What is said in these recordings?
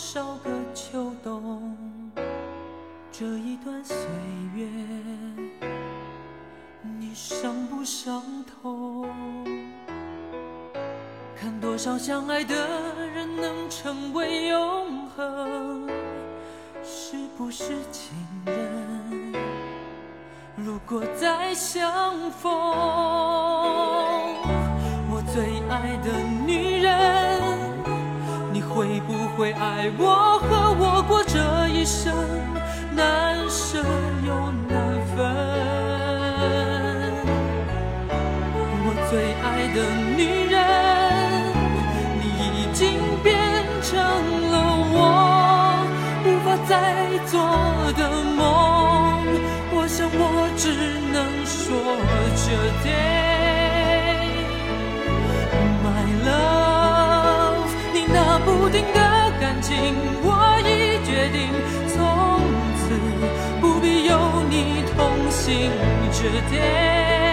少个秋冬，这一段岁月，你伤不伤痛？看多少相爱的人能成为永恒，是不是情人？如果再相逢，我最爱的女人，会不会爱我和我过这一生，难舍又难分？我最爱的女人，你已经变成了我无法再做的梦。我想我只能说这点注定的感情，我已决定从此不必有你同行这点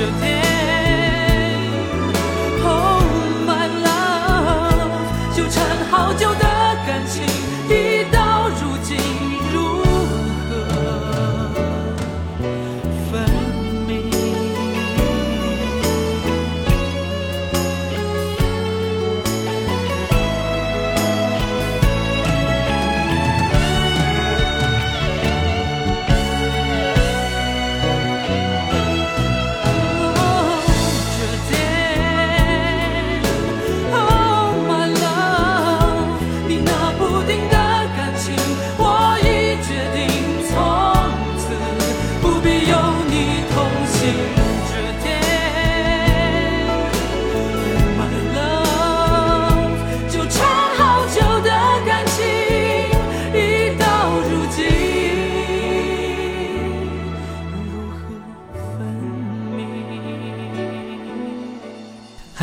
昨天。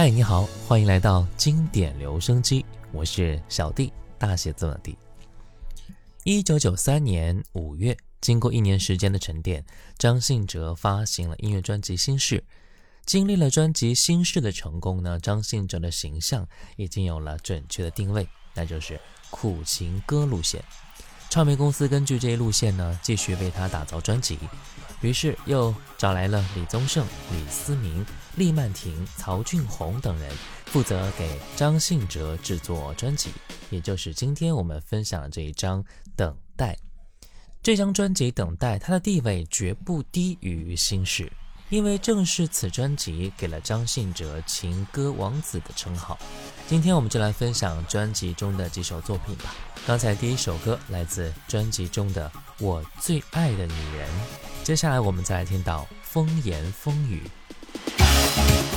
嗨，你好，欢迎来到经典留声机，我是小弟，大写字母 D。一九九三年五月，经过一年时间的沉淀，张信哲发行了音乐专辑《心事》。经历了专辑《心事》的成功呢，张信哲的形象已经有了准确的定位，那就是苦情歌路线。唱片公司根据这一路线呢，继续为他打造专辑，于是又找来了李宗盛、李思明、厉曼婷、曹俊宏等人，负责给张信哲制作专辑，也就是今天我们分享的这一张《等待》。这张专辑《等待》，它的地位绝不低于《心事》。因为正是此专辑给了张信哲“情歌王子”的称号。今天我们就来分享专辑中的几首作品吧。刚才第一首歌来自专辑中的《我最爱的女人》，接下来我们再来听到《风言风语》。you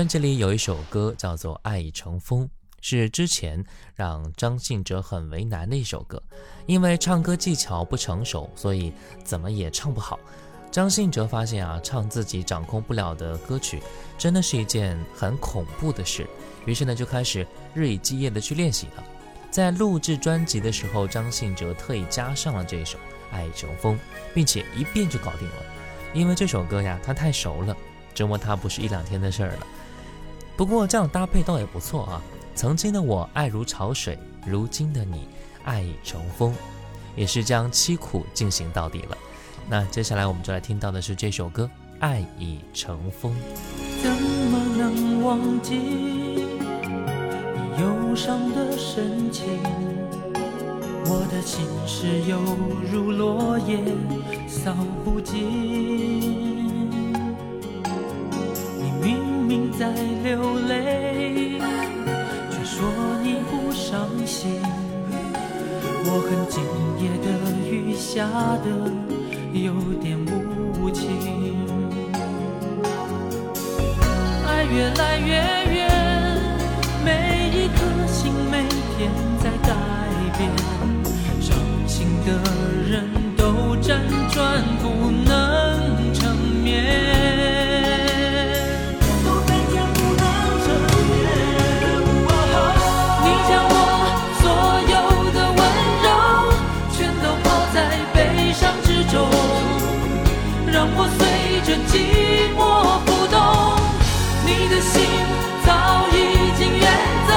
专辑里有一首歌叫做《爱已成风》，是之前让张信哲很为难的一首歌，因为唱歌技巧不成熟，所以怎么也唱不好。张信哲发现啊，唱自己掌控不了的歌曲，真的是一件很恐怖的事。于是呢，就开始日以继夜的去练习了。在录制专辑的时候，张信哲特意加上了这首《爱已成风》，并且一遍就搞定了。因为这首歌呀，他太熟了，折磨他不是一两天的事儿了。不过这样搭配倒也不错啊！曾经的我爱如潮水，如今的你爱已成风，也是将凄苦进行到底了。那接下来我们就来听到的是这首歌《爱已成风》。怎么能忘记？忧伤的神情，我的心事犹如落叶扫不尽。在流泪，却说你不伤心。我很，今夜的雨下得有点无情。爱越来越远，每一颗心每天在改变。伤心的人都辗转不眠。这寂寞浮动，你的心早已经远走，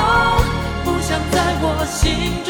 不想在我心。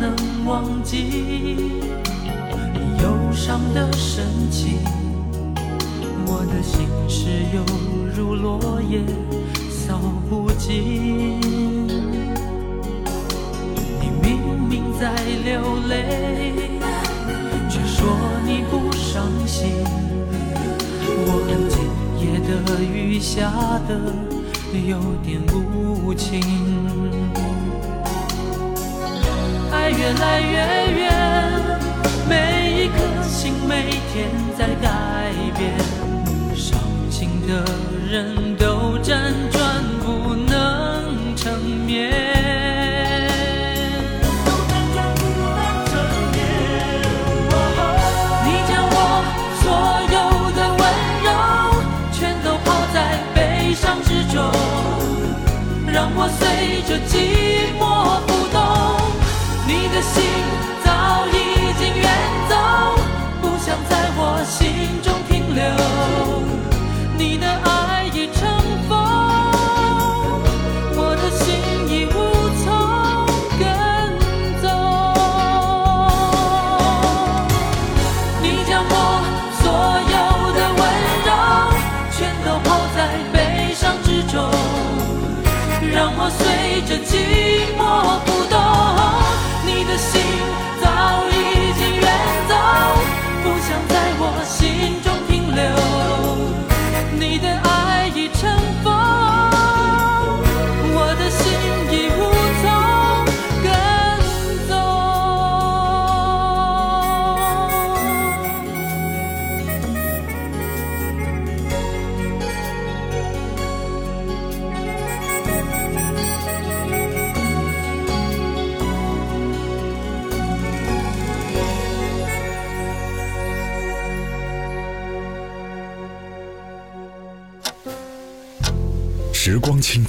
能忘记你忧伤的神情。我的心事犹如落叶扫不尽，你明明在流泪，却说你不伤心。我看今夜的雨下的有点无情。越来越远，每一颗心每天在改变，伤心的人都辗转不能成眠，你将我所有的温柔全都抛在悲伤之中，让我随着寂寞。心。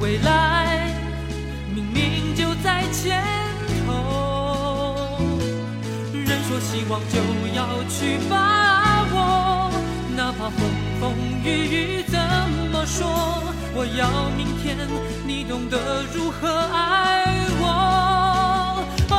未来明明就在前头。人说希望就要去把握，哪怕风风雨雨怎么说，我要明天你懂得如何爱我。哦，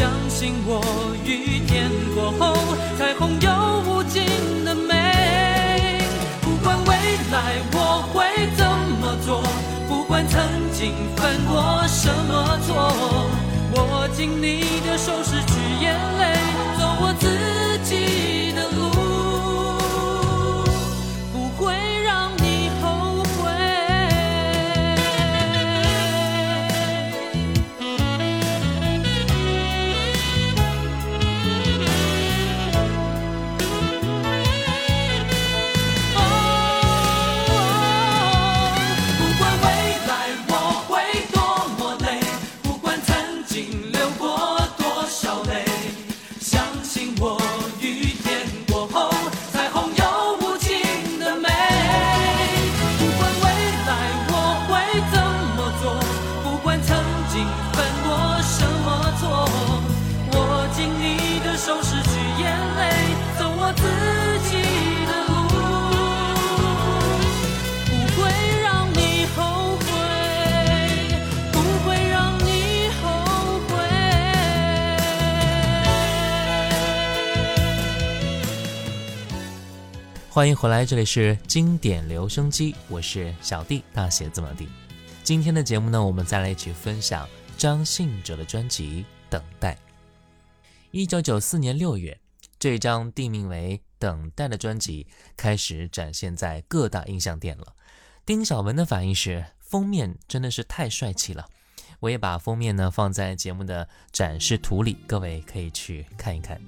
相信我，雨天过后，彩虹有无尽的美。不管未来我会怎么做，不管曾经犯过什么错，握紧你的手，拭去眼泪，欢迎回来，这里是经典留声机，我是小弟，大写字母的弟。今天的节目呢，我们再来一起分享张信哲的专辑《等待》。一九九四年六月，这张定名为《等待》的专辑开始展现在各大音像店了。丁晓文的反应是，封面真的是太帅气了。我也把封面呢放在节目的展示图里，各位可以去看一看。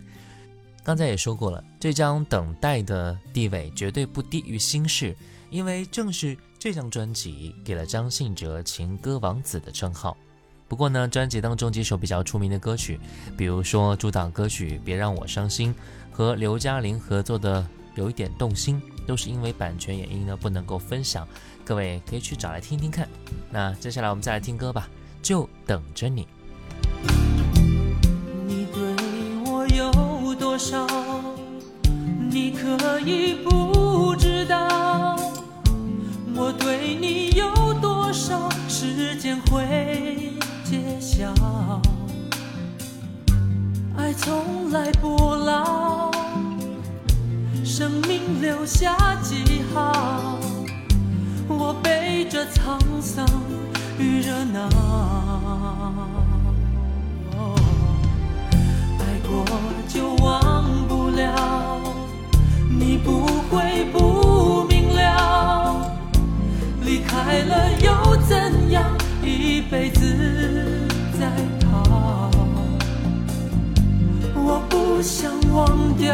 刚才也说过了，这张《等待》的地位绝对不低于《心事》，因为正是这张专辑给了张信哲“情歌王子”的称号。不过呢，专辑当中几首比较出名的歌曲，比如说主打歌曲《别让我伤心》和刘嘉玲合作的《有一点动心》，都是因为版权原因呢不能够分享，各位可以去找来听听看。那接下来我们再来听歌吧，就等着你。有多少，你可以不知道。我对你有多少，时间会揭晓。爱从来不老，生命留下记号。我背着沧桑与热闹。爱过又怎样？一辈子在逃。我不想忘掉，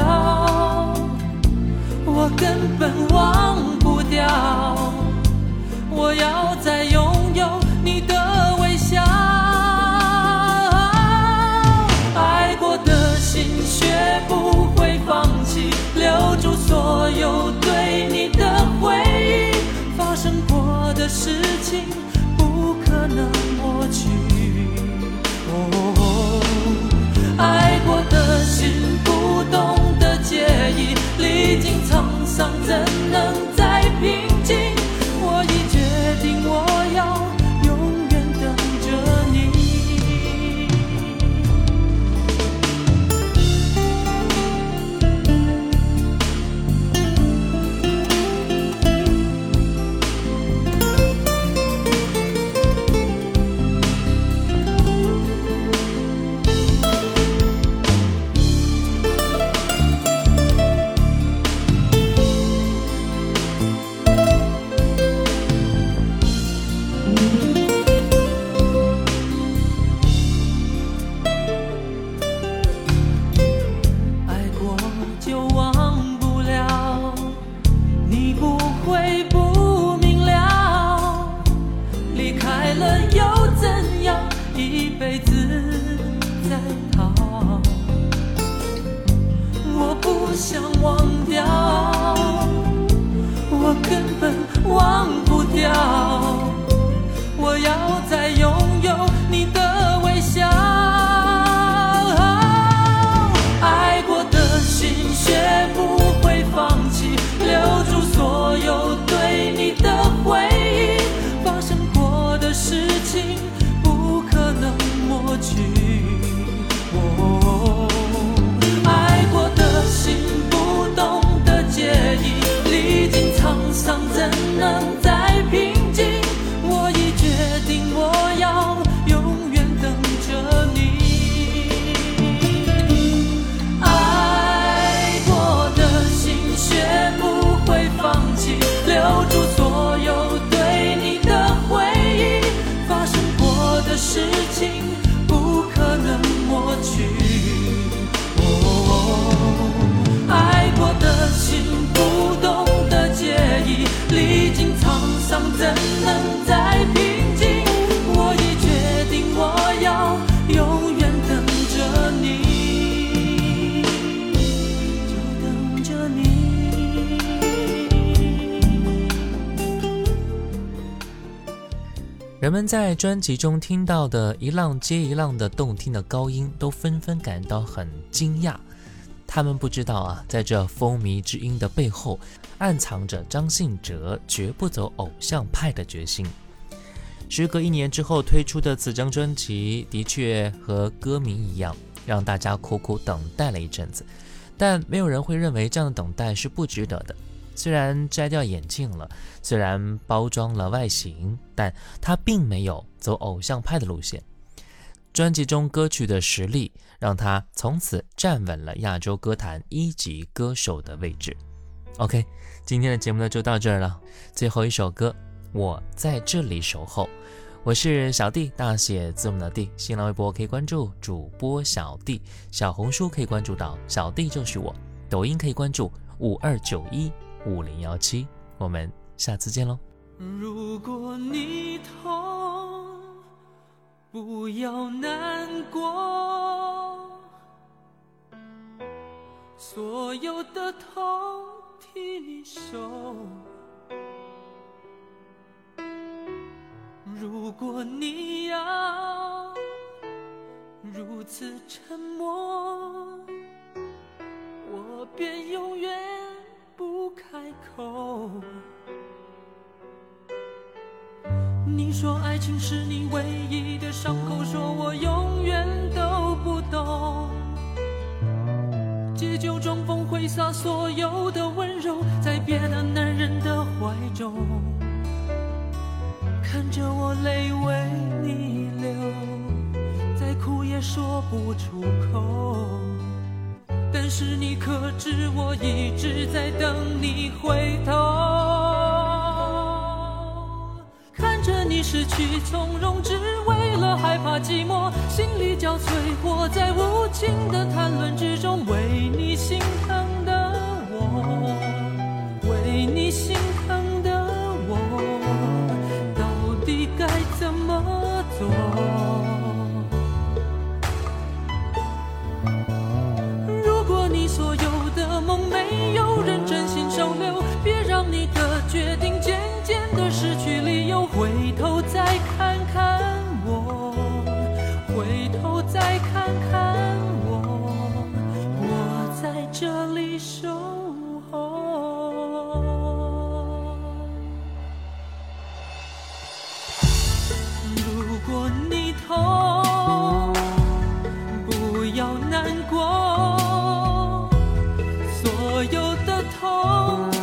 我根本忘不掉。我要在一人们在专辑中听到的一浪接一浪的动听的高音，都纷纷感到很惊讶。他们不知道啊，在这风靡之音的背后，暗藏着张信哲绝不走偶像派的决心。时隔一年之后推出的此张专辑，的确和歌名一样，让大家苦苦等待了一阵子。但没有人会认为这样的等待是不值得的。虽然摘掉眼镜了，虽然包装了外形，但他并没有走偶像派的路线。专辑中歌曲的实力，让他从此站稳了亚洲歌坛一级歌手的位置。OK，今天的节目呢就到这儿了。最后一首歌，我在这里守候。我是小弟，大写字母的弟。新浪微博可以关注主播小弟，小红书可以关注到小弟就是我，抖音可以关注五二九一五零幺七。我们下次见喽。如果你痛，不要难过，所有的痛替你受。如果你要如此沉默，我便永远不开口。你说爱情是你唯一的伤口，说我永远都不懂。借酒装疯，挥洒所有的温柔，在别的男人的怀中，看着我泪为你流，再苦也说不出口。是你可知，我一直在等你回头。看着你失去从容，只为了害怕寂寞，心力交瘁，活在无情的谈论之中，为你心疼的我，为你心所有的痛。